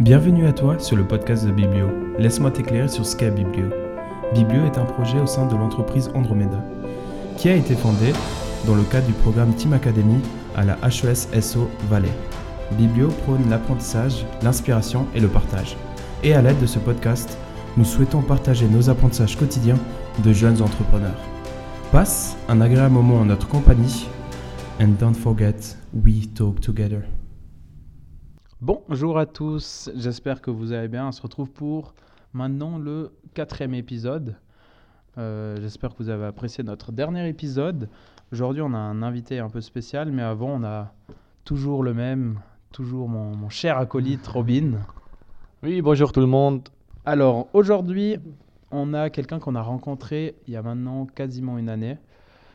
Bienvenue à toi sur le podcast de Biblio. Laisse-moi t'éclairer sur ce qu'est Biblio. Biblio est un projet au sein de l'entreprise Andromeda, qui a été fondé dans le cadre du programme Team Academy à la HES SO Valais. Biblio prône l'apprentissage, l'inspiration et le partage. Et à l'aide de ce podcast, nous souhaitons partager nos apprentissages quotidiens de jeunes entrepreneurs. Passe un agréable moment en notre compagnie and don't forget, we talk together. Bonjour à tous, j'espère que vous allez bien. On se retrouve pour maintenant le quatrième épisode. Euh, j'espère que vous avez apprécié notre dernier épisode. Aujourd'hui, on a un invité un peu spécial, mais avant, on a toujours le même, toujours mon, mon cher acolyte Robin. Oui, bonjour tout le monde. Alors, aujourd'hui, on a quelqu'un qu'on a rencontré il y a maintenant quasiment une année.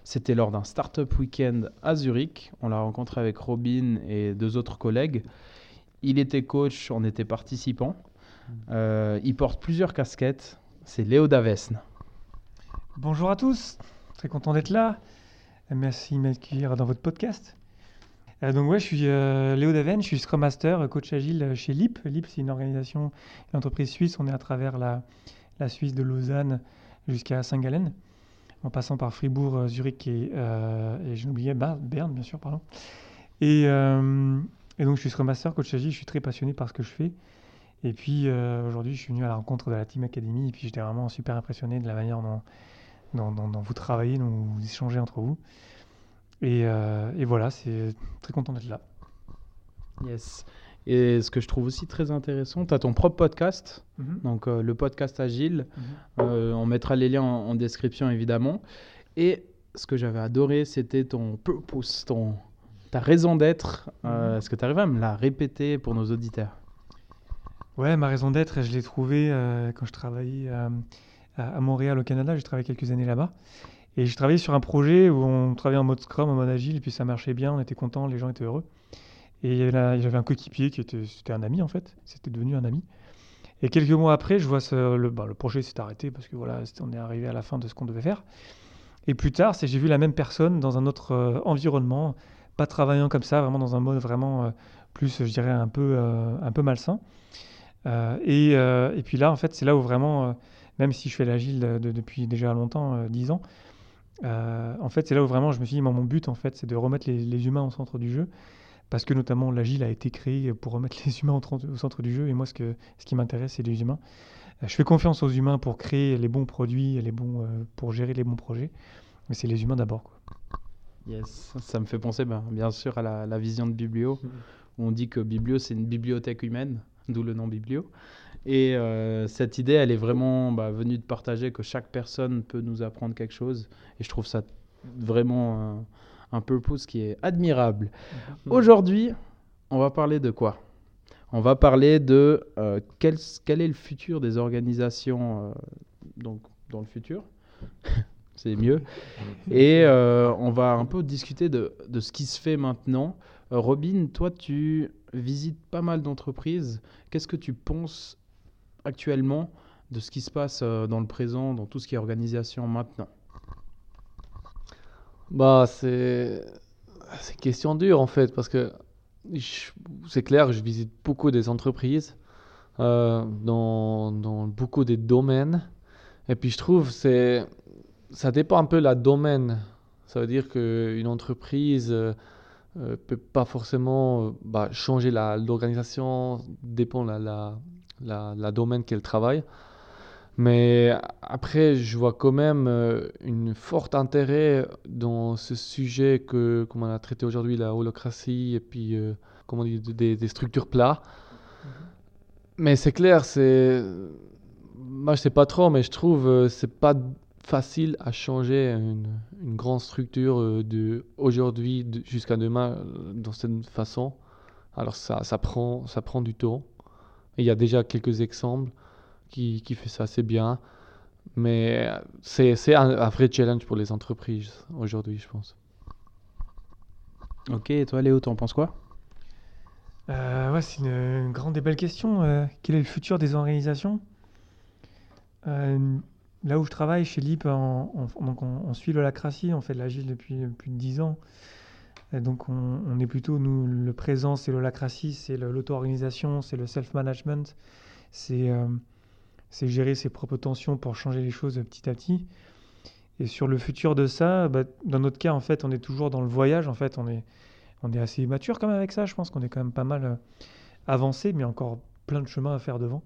C'était lors d'un Startup Weekend à Zurich. On l'a rencontré avec Robin et deux autres collègues. Il était coach, on était participants. Euh, il porte plusieurs casquettes. C'est Léo Davesne. Bonjour à tous, très content d'être là. Merci de m'accueillir dans votre podcast. Euh, donc je suis euh, Léo Daven, je suis Scrum Master, coach agile chez LIP. LIP, c'est une organisation, une entreprise suisse. On est à travers la, Suisse de Lausanne jusqu'à Saint-Gallen, en passant par Fribourg, Zurich et, euh, Berne, bien sûr. Et, et donc je suis Scrum Master, coach agile. Je suis très passionné par ce que je fais. Et puis euh, aujourd'hui, je suis venu à la rencontre de la Team Academy et puis j'étais vraiment super impressionné de la manière dont, dont, dont- dont vous travaillez, dont vous échangez entre vous. Et, euh, et voilà, c'est très content d'être là. Yes. Et ce que je trouve aussi très intéressant, tu as ton propre podcast, donc euh, le podcast Agile. Euh, on mettra les liens en, en description évidemment. Et ce que j'avais adoré, c'était ton purpose, ton, ta raison d'être. Euh, Est-ce que tu arrives à me la répéter pour nos auditeurs? Ouais, ma raison d'être, je l'ai trouvée euh, quand je travaillais euh, à, Montréal au Canada. J'ai travaillé quelques années là-bas. Et j'ai travaillé sur un projet où on travaillait en mode Scrum, en mode Agile, et puis ça marchait bien, on était contents, les gens étaient heureux. Et j'avais un coéquipier qui était, un ami en fait, c'était devenu un ami. Et quelques mois après, je vois ce- le, bah, le projet s'est arrêté parce que voilà, on est arrivé à la fin de ce qu'on devait faire. Et plus tard, j'ai vu la même personne dans un autre euh, environnement, pas travaillant comme ça, vraiment dans un mode vraiment euh, plus, je dirais, un peu, euh, un peu malsain. Euh, et, et puis là, en fait, c'est là où vraiment, même si je fais l'agile de- de- depuis déjà longtemps, euh, 10 ans, en fait, c'est là où vraiment je me suis dit, mon but, en fait, c'est de remettre les, humains au centre du jeu, parce que notamment l'agile a été créé pour remettre les humains au, au centre du jeu, et moi, ce, que, ce qui m'intéresse, c'est les humains. Je fais confiance aux humains pour créer les bons produits, les bons, pour gérer les bons projets, mais c'est les humains d'abord. Yes, ça me fait penser ben, bien sûr à la, la vision de Biblio, où on dit que Biblio c'est une bibliothèque humaine, d'où le nom Biblio. Et euh, cette idée, elle est vraiment bah, venue de partager que chaque personne peut nous apprendre quelque chose. Et je trouve ça vraiment euh, un purpose qui est admirable. Aujourd'hui, on va parler de quoi? On va parler de euh, quel, quel est le futur des organisations euh, donc, dans le futur? C'est mieux. Et euh, on va un peu discuter de, de ce qui se fait maintenant. Euh, Robin, toi, tu visites pas mal d'entreprises. Qu'est-ce que tu penses actuellement de ce qui se passe euh, dans le présent, dans tout ce qui est organisation maintenant? Bah, c'est c'est question dure en fait parce que c'est clair, je visite beaucoup des entreprises dans, dans beaucoup de domaines et puis je trouve c'est ça dépend un peu la domaine. Ça veut dire qu'une entreprise euh, euh, peut pas forcément euh, bah, changer l'organisation, dépend la, la, la, la domaine qu'elle travaille. Mais après, je vois quand même euh, une forte intérêt dans ce sujet que, comme on a traité aujourd'hui, la holocratie et puis, euh, comment on dit, des, des structures plats. Mais c'est clair, c'est. Moi, je sais pas trop, mais je trouve euh, c'est pas facile à changer une, une grande structure euh, de aujourd'hui jusqu'à demain euh, dans cette façon. Alors ça, ça prend, ça prend du temps. Il y a déjà quelques exemples qui, qui fait ça assez bien. Mais c'est, c'est un, un vrai challenge pour les entreprises aujourd'hui, je pense. Ok, et toi, Léo, t'en penses quoi? Euh, ouais, c'est une, une grande et belle question. Euh, quel est le futur des organisations? Euh, Là où je travaille, chez LIP, en- donc on, on suit l'holacratie, on fait de l'agile depuis plus de 10 ans. Donc on, on est plutôt, nous, le présent, c'est l'holacratie, c'est l'auto-organisation, c'est le self-management, c'est euh, c'est gérer ses propres tensions pour changer les choses petit à petit. Et sur le futur de ça, bah, dans notre cas, en fait, on est toujours dans le voyage. En fait, on est, on est assez mature quand même avec ça. Je pense qu'on est quand même pas mal euh, avancé, mais encore plein de chemin à faire devant.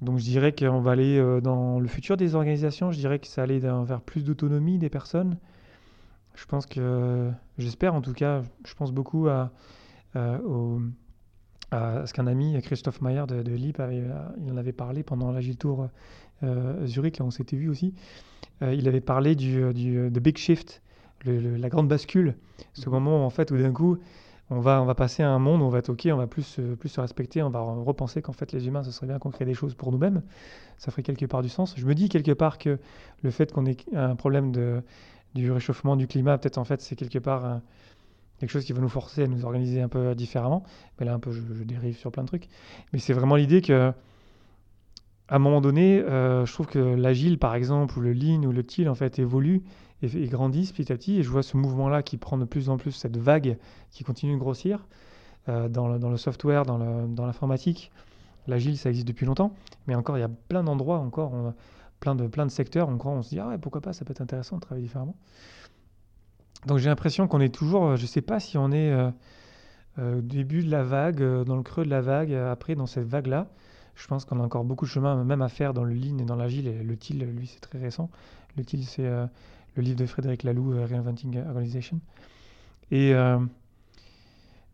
Donc je dirais qu'on va aller euh, dans le futur des organisations, je dirais que ça allait vers plus d'autonomie des personnes. Je pense que, j'espère en tout cas, je pense beaucoup à, au- à ce qu'un ami, Christophe Maillard de, de LIP, avait, euh, il en avait parlé pendant l'Agile Tour euh, Zurich, là on s'était vu aussi. Euh, il avait parlé du, du the big shift, le- le- la grande bascule, ce moment où en fait où d'un coup on va, on va passer à un monde où on va ok, on va plus, euh, plus se respecter, on va re- repenser qu'en fait les humains, ce serait bien qu'on crée des choses pour nous-mêmes. Ça ferait quelque part du sens. Je me dis quelque part que le fait qu'on ait un problème de, du réchauffement du climat, peut-être en fait c'est quelque part un- quelque chose qui va nous forcer à nous organiser un peu différemment. Mais là un peu je, dérive sur plein de trucs. Mais c'est vraiment l'idée que à un moment donné, euh, je trouve que l'agile par exemple, ou le lean ou le teal en fait évolue et, et grandissent petit à petit. Et je vois ce mouvement-là qui prend de plus en plus cette vague qui continue de grossir euh, dans, le, dans le software, dans le- dans l'informatique. L'agile, ça existe depuis longtemps, mais encore, il y a plein d'endroits, encore, plein de, plein de secteurs, encore, on se dit, ah ouais, pourquoi pas, ça peut être intéressant de travailler différemment. Donc j'ai l'impression qu'on est toujours, euh, je sais pas si on est euh, au début de la vague, dans le creux de la vague, après, dans cette vague-là. Je pense qu'on a encore beaucoup de chemin même à faire dans le lean et dans l'agile. Le TIL, lui, c'est très récent. Le TIL, c'est le livre de Frédéric Laloux, euh, Reinventing Organization. Et euh,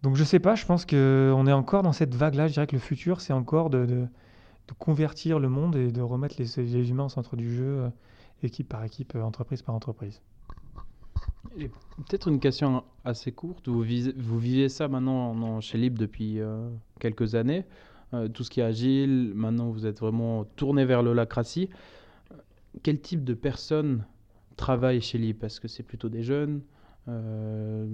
donc, je sais pas, je pense qu'on est encore dans cette vague-là. Je dirais que le futur, c'est encore de, de- convertir le monde et de remettre les, humains au centre du jeu, euh, équipe par équipe, entreprise par entreprise. Peut-être une question assez courte. Vous, visez- vous vivez ça maintenant chez Lib depuis quelques années. Tout ce qui est agile, maintenant vous êtes vraiment tourné vers l'holacratie. Quel type de personnes travaillent chez Lib Est-ce que c'est plutôt des jeunes euh,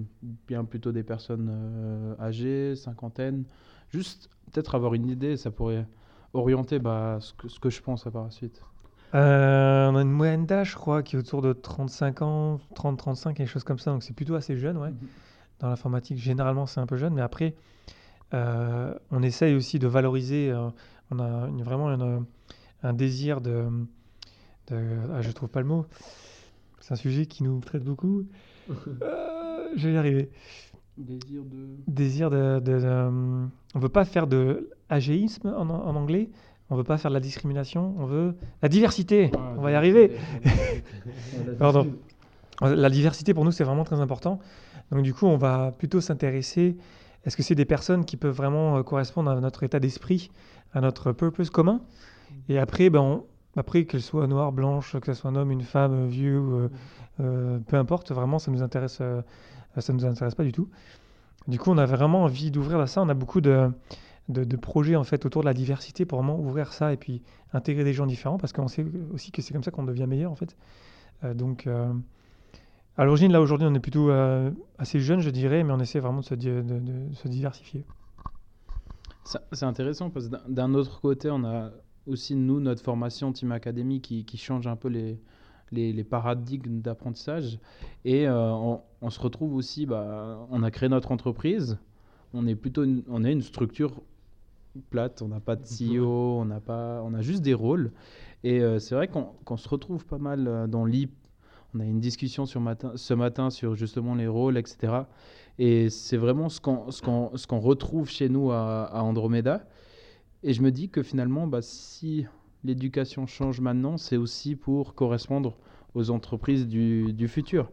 Bien plutôt des personnes euh, âgées, cinquantaine Juste peut-être avoir une idée, ça pourrait orienter bah, ce, que, ce que je pense à par la suite. Euh, on a une moyenne d'âge, je crois, qui est autour de 35 ans, 30-35, quelque chose comme ça. Donc c'est plutôt assez jeune, ouais. Dans l'informatique, généralement, c'est un peu jeune. Mais après, on essaye aussi de valoriser. on a une- vraiment une- un désir de. de ah, je trouve pas le mot. C'est un sujet qui nous traite beaucoup. Euh, je vais y arriver. Désir de... Désir de. de- de- on veut pas faire de agéisme en, en anglais. On veut pas faire de la discrimination. On veut la diversité. Ah, on va y arriver. Pardon. La diversité pour nous c'est vraiment très important. Donc du coup on va plutôt s'intéresser. Est-ce que c'est des personnes qui peuvent vraiment euh, correspondre à notre état d'esprit, à notre purpose commun? Et après, ben, on- après qu'elle soit noire, blanche, que ce soit un homme, une femme, vieux, euh, euh, peu importe, vraiment ça nous intéresse, euh, ça nous intéresse pas du tout. Du coup on a vraiment envie d'ouvrir ça. On a beaucoup de, de, de projets en fait autour de la diversité pour vraiment ouvrir ça et puis intégrer des gens différents parce qu'on sait aussi que c'est comme ça qu'on devient meilleur en fait. Euh, donc, euh, à l'origine, là aujourd'hui, on est plutôt euh, assez jeune, je dirais, mais on essaie vraiment de se, di- de- de se diversifier. C'est intéressant parce que d'un autre côté, on a aussi, nous, notre formation Team Academy qui, qui change un peu les, les, les paradigmes d'apprentissage. Et euh, on, on se retrouve aussi, bah, on a créé notre entreprise. On est plutôt une, on est une structure plate, on n'a pas de CEO, on, n'a pas, on a juste des rôles. Et euh, c'est vrai qu'on qu'on se retrouve pas mal euh, dans l'IP. On a une discussion sur matin, ce matin sur justement les rôles, etc. Et c'est vraiment ce qu'on ce qu'on- qu'on retrouve chez nous à, à Andromeda. Et je me dis que finalement, bah, si l'éducation change maintenant, c'est aussi pour correspondre aux entreprises du, futur.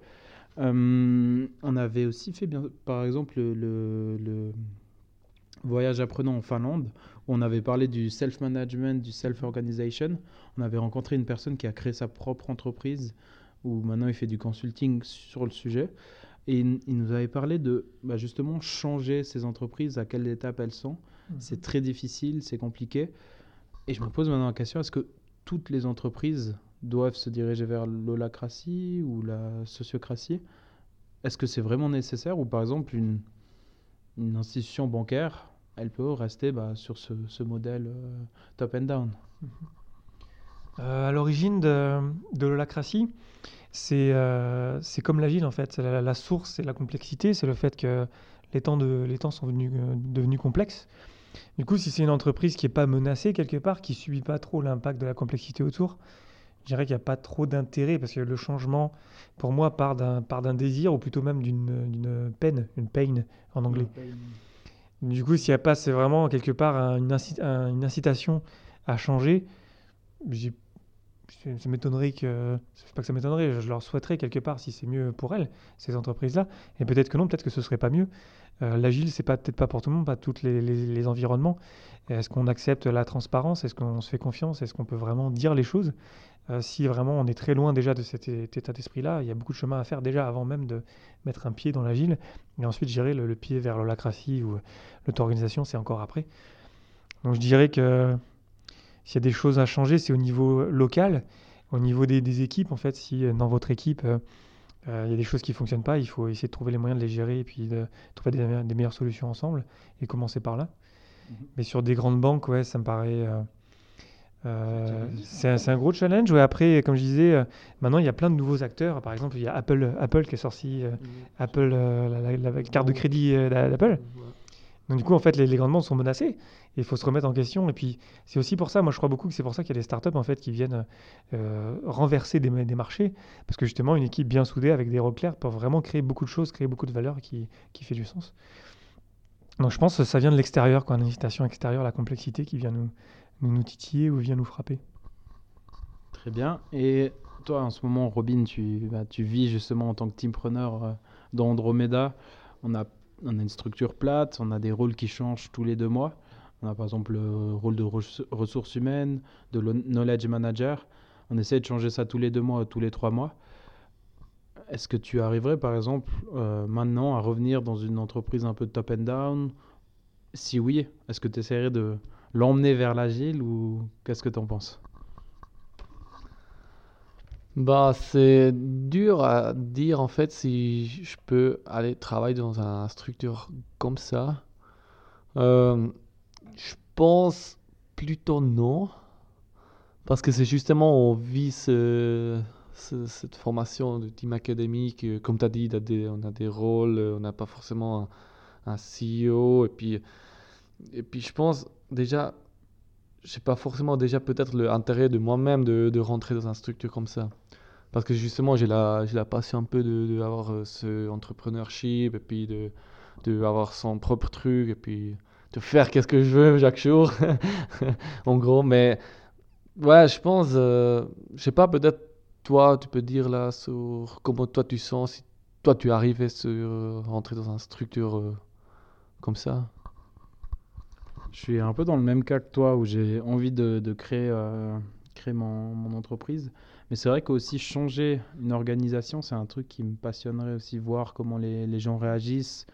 Euh, on avait aussi fait, par exemple, le, le- le voyage apprenant en Finlande, où on avait parlé du self-management, du self-organization. On avait rencontré une personne qui a créé sa propre entreprise, où maintenant il fait du consulting sur le sujet. Et il, il nous avait parlé de bah, justement changer ces entreprises, à quelle étape elles sont. C'est très difficile, c'est compliqué. Et je me pose maintenant la question, est-ce que toutes les entreprises doivent se diriger vers l'holacratie ou la sociocratie? Est-ce que c'est vraiment nécessaire? Ou par exemple une, une institution bancaire, elle peut rester bah, sur ce, ce modèle euh, top and down? Euh, à l'origine de, de l'holacratie, c'est euh, comme l'agile en fait. La, la source, c'est la complexité, c'est le fait que les temps, de, les temps sont venus, euh, devenus complexes. Du coup, si c'est une entreprise qui n'est pas menacée quelque part, qui subit pas trop l'impact de la complexité autour, je dirais qu'il n'y a pas trop d'intérêt parce que le changement, pour moi, part d'un désir ou plutôt même d'une peine, une pain en anglais. Du coup, s'il n'y a pas, c'est vraiment quelque part un- une, inci- un- une incitation à changer, j'ai- ça m'étonnerait que. Pas que ça m'étonnerait, je leur souhaiterais quelque part si c'est mieux pour elles, ces entreprises-là. Et peut-être que non, peut-être que ce serait pas mieux. Euh, L'agile, c'est pas peut-être pas pour tout le monde, pas tous les, environnements. Est-ce qu'on accepte la transparence? Est-ce qu'on se fait confiance? Est-ce qu'on peut vraiment dire les choses? Euh, Si vraiment on est très loin déjà de cet état d'esprit-là, il y a beaucoup de chemin à faire déjà avant même de mettre un pied dans l'agile. Et ensuite, gérer le, pied vers l'holacratie ou l'auto-organisation, c'est encore après. Donc je dirais que s'il y a des choses à changer, c'est au niveau local, au niveau des, des équipes. En fait, si euh, dans votre équipe, euh, euh, il y a des choses qui ne fonctionnent pas, il faut essayer de trouver les moyens de les gérer et puis de trouver des, me- des meilleures solutions ensemble et commencer par là. Mhm. Mais sur des grandes banques, ouais, ça me paraît. euh, euh, c'est un, gros challenge. Ouais, après, comme je disais, maintenant il y a plein de nouveaux acteurs. Par exemple, il y a Apple, Apple qui est sorti, euh, Apple, la, la- la carte de crédit d'a- d'Apple. Donc du coup, en fait, les, les grandes sont menacées. Et il faut se remettre en question. Et puis, c'est aussi pour ça, moi je crois beaucoup que c'est pour ça qu'il y a des startups en fait qui viennent euh, renverser des, des marchés. Parce que justement, une équipe bien soudée avec des rôles clairs peut vraiment créer beaucoup de choses, créer beaucoup de valeur qui, qui fait du sens. Donc je pense que ça vient de l'extérieur, quoi, une extérieure, la complexité qui vient nous, nous, nous titiller ou vient nous frapper. Très bien. Et toi, en ce moment, Robin, tu, bah, tu vis justement en tant que teampreneur euh, dans Andromeda. On a, on a une structure plate, on a des rôles qui changent tous les deux mois. On a par exemple le rôle de res- ressources humaines, de knowledge manager. On essaie de changer ça tous les deux mois, tous les trois mois. Est-ce que tu arriverais, par exemple, euh, maintenant à revenir dans une entreprise un peu top and down? Si oui, est-ce que tu essaierais de l'emmener vers l'agile ou qu'est-ce que tu en penses? Bah, c'est dur à dire en fait si je peux aller travailler dans une structure comme ça. Euh, je pense plutôt non, parce que c'est justement on vit ce- ce- cette formation de team académique, euh, comme tu as dit, a des- on a des rôles, euh, on n'a pas forcément un, un CEO, et puis, et puis je pense déjà, j'ai pas forcément déjà peut-être l'intérêt de moi-même de, de rentrer dans une structure comme ça. Parce que justement, j'ai la, j'ai la passion un peu de, de euh, ce entrepreneurship et puis de, de avoir son propre truc et puis de faire qu'est-ce que je veux chaque jour, en gros. Mais ouais, je pense, euh, je sais pas, peut-être toi, tu peux dire là sur comment toi tu sens, si toi tu arrivais sur euh, rentrer dans une structure euh, comme ça. Je suis un peu dans le même cas que toi où j'ai envie de, créer, créer mon entreprise. Mais c'est vrai qu'aussi changer une organisation, c'est un truc qui me passionnerait aussi, voir comment les, les gens réagissent,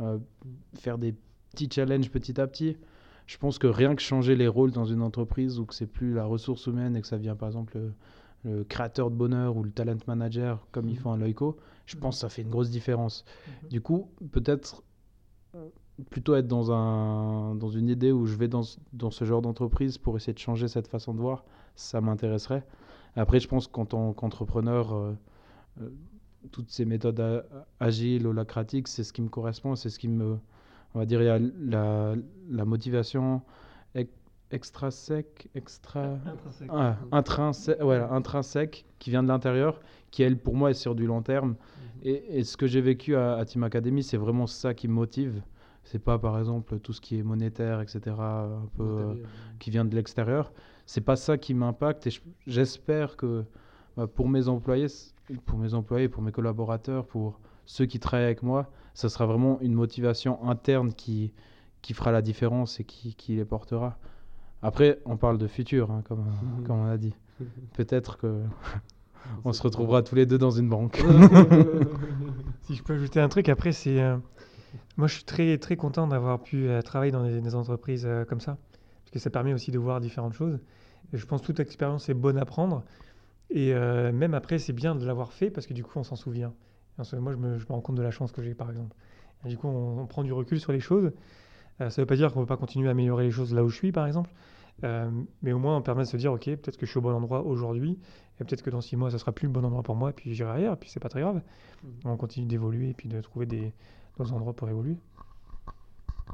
euh, faire des petits challenges petit à petit. Je pense que rien que changer les rôles dans une entreprise où que c'est plus la ressource humaine et que ça vient par exemple le, le créateur de bonheur ou le talent manager comme ils font à Loico, je pense que ça fait une grosse différence. Du coup, peut-être plutôt être dans, un, dans une idée où je vais dans, dans ce genre d'entreprise pour essayer de changer cette façon de voir, ça m'intéresserait. Après, je pense qu'en tant qu'entrepreneur, euh, euh, toutes ces méthodes agiles, holacratiques, c'est ce qui me correspond, c'est ce qui me... On va dire, il y a la, la motivation ex- extrinsèque, extra... Ah, intrinsèque, voilà, intrinsèque qui vient de l'intérieur, qui elle pour moi est sur du long terme. Et, et ce que j'ai vécu à, à Team Academy, c'est vraiment ça qui me motive. C'est pas par exemple tout ce qui est monétaire, etc., un peu, euh, qui vient de l'extérieur. C'est pas ça qui m'impacte et je- j'espère que bah, pour mes employés, pour mes employés, pour mes collaborateurs, pour ceux qui travaillent avec moi, ça sera vraiment une motivation interne qui, qui fera la différence et qui, qui les portera. Après, on parle de futur, hein, comme, comme on a dit. Peut-être que on se retrouvera tous les deux dans une banque. Si je peux ajouter un truc, après, c'est. euh, moi, je suis très, très content d'avoir pu euh, travailler dans des, des entreprises euh, comme ça. Parce que ça permet aussi de voir différentes choses. Et je pense que toute expérience est bonne à prendre. Et euh, même après, c'est bien de l'avoir fait parce que du coup, on s'en souvient. Moi, je me, je me rends compte de la chance que j'ai, par exemple. Et du coup, on, on prend du recul sur les choses. Euh, ça ne veut pas dire qu'on ne veut pas continuer à améliorer les choses là où je suis, par exemple. Euh, mais au moins, on permet de se dire, ok, peut-être que je suis au bon endroit aujourd'hui, et peut-être que dans six mois, ça sera plus le bon endroit pour moi, et puis j'irai ailleurs, et puis c'est pas très grave. On continue d'évoluer et puis de trouver des, d'autres endroits pour évoluer.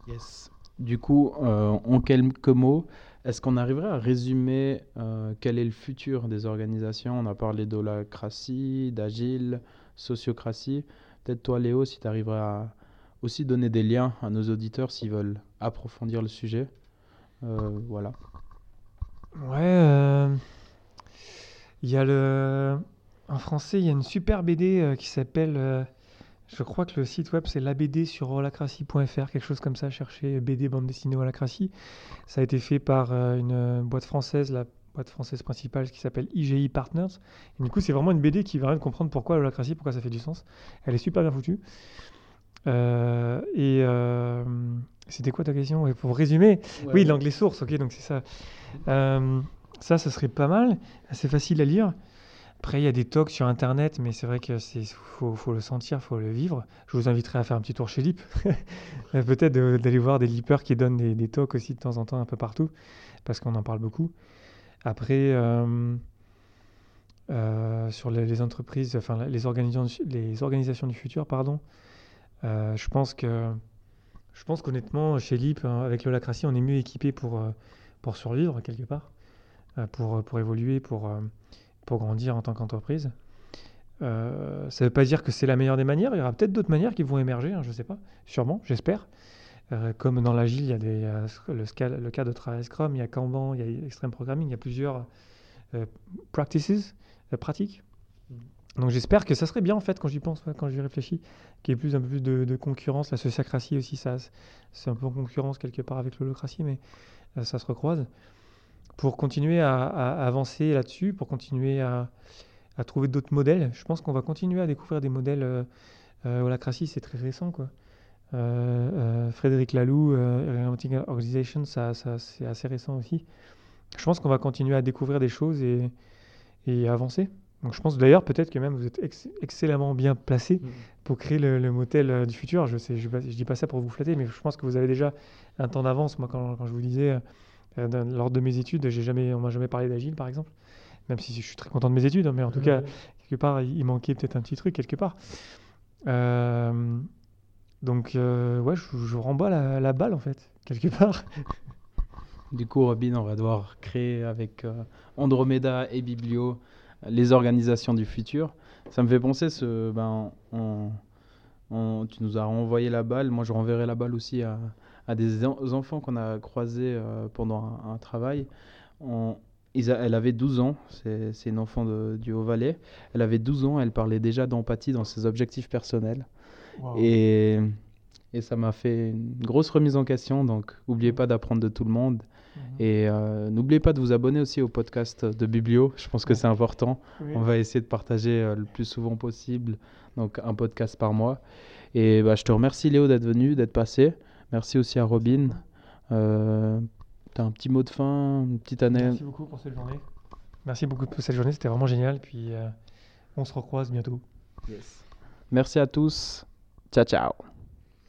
Yes. Du coup, euh, en quelques mots, est-ce qu'on arriverait à résumer euh, quel est le futur des organisations? On a parlé d'holacratie, d'agile, sociocratie. Peut-être toi, Léo, si tu arriverais à aussi donner des liens à nos auditeurs s'ils veulent approfondir le sujet. Euh, voilà. Ouais, il y a le. En français, il y a une super BD qui s'appelle. Je crois que le site web c'est labd sur holacratie.fr, quelque chose comme ça. Cherchez BD bande dessinée holacratie. Ça a été fait par euh, une euh, boîte française, la boîte française principale qui s'appelle IGI Partners. Et du coup, c'est vraiment une BD qui permet de comprendre pourquoi l'holacratie, pourquoi ça fait du sens. Elle est super bien foutue. Euh, et euh, c'était quoi ta question? Pour résumer, oui, l'anglais source, ok, donc c'est ça. Euh, ça, ça serait pas mal, assez facile à lire. Après, il y a des talks sur Internet, mais c'est vrai que c'est faut, le sentir, faut le vivre. Je vous inviterai à faire un petit tour chez Lip. Euh, Peut-être d'aller voir des lippers qui donnent des, talks aussi de temps en temps un peu partout, parce qu'on en parle beaucoup. Après, euh, euh, sur les, entreprises, enfin les organisations, les organisations du futur, pardon, je pense que je pense qu'honnêtement, chez Lip, hein, avec l'holacratie, on est mieux équipé pour, pour survivre quelque part, pour, pour évoluer, pour, pour grandir en tant qu'entreprise. Euh, ça ne veut pas dire que c'est la meilleure des manières, il y aura peut-être d'autres manières qui vont émerger, hein, je ne sais pas, sûrement, j'espère. Euh, comme dans l'agile, il y a des, euh, le, cas de travail Scrum, il y a Kanban, il y a Extreme Programming, il y a plusieurs euh, practices, pratiques. Donc j'espère que ça serait bien en fait quand j'y pense, quand j'y réfléchis, qu'il y ait plus, un peu plus de, de concurrence. La sociocratie aussi, ça, c'est un peu en concurrence quelque part avec l'holocratie, mais ça se recroise. Pour continuer à, à avancer là-dessus, pour continuer à, à trouver d'autres modèles, je pense qu'on va continuer à découvrir des modèles. Euh, euh, holacratie, c'est très récent quoi. Euh, euh, Frédéric Laloux, Orienting Organization, ça, ça, c'est assez récent aussi. Je pense qu'on va continuer à découvrir des choses et, et avancer. Donc je pense d'ailleurs peut-être que même vous êtes ex- excellemment bien placé pour créer le, le modèle euh, du futur. Je je dis pas ça pour vous flatter, mais je pense que vous avez déjà un temps d'avance. Moi, quand, quand je vous disais euh, lors de mes études, jamais, on m'a jamais parlé d'agile, par exemple. Même si je suis très content de mes études, hein, mais en tout cas, quelque part, il, manquait peut-être un petit truc quelque part. Euh, donc, euh, ouais, je, je renvoie la, la balle en fait, quelque part. Du coup, Robin, on va devoir créer avec euh, Andromeda et Biblio euh, les organisations du futur. Ça me fait penser, ce, ben, on- on- tu nous as renvoyé la balle. Moi, je renverrai la balle aussi à, à des en- enfants qu'on a croisés euh, pendant un, un travail. On- ils a- elle avait 12 ans, c'est une enfant de- du Haut-Valais. Elle avait 12 ans, elle parlait déjà d'empathie dans ses objectifs personnels. Et, et ça m'a fait une grosse remise en question. Donc, n'oubliez pas d'apprendre de tout le monde. Et euh, n'oubliez pas de vous abonner aussi au podcast de Biblio. Je pense que c'est important. On va essayer de partager euh, le plus souvent possible. Donc, un podcast par mois. Et bah, je te remercie, Léo, d'être venu, d'être passé. Merci aussi à Robin. Euh, T'as un petit mot de fin, une petite année. Merci beaucoup pour cette journée. Merci beaucoup pour cette journée, c'était vraiment génial. Puis euh, on se recroise bientôt. Merci à tous. Ciao, ciao.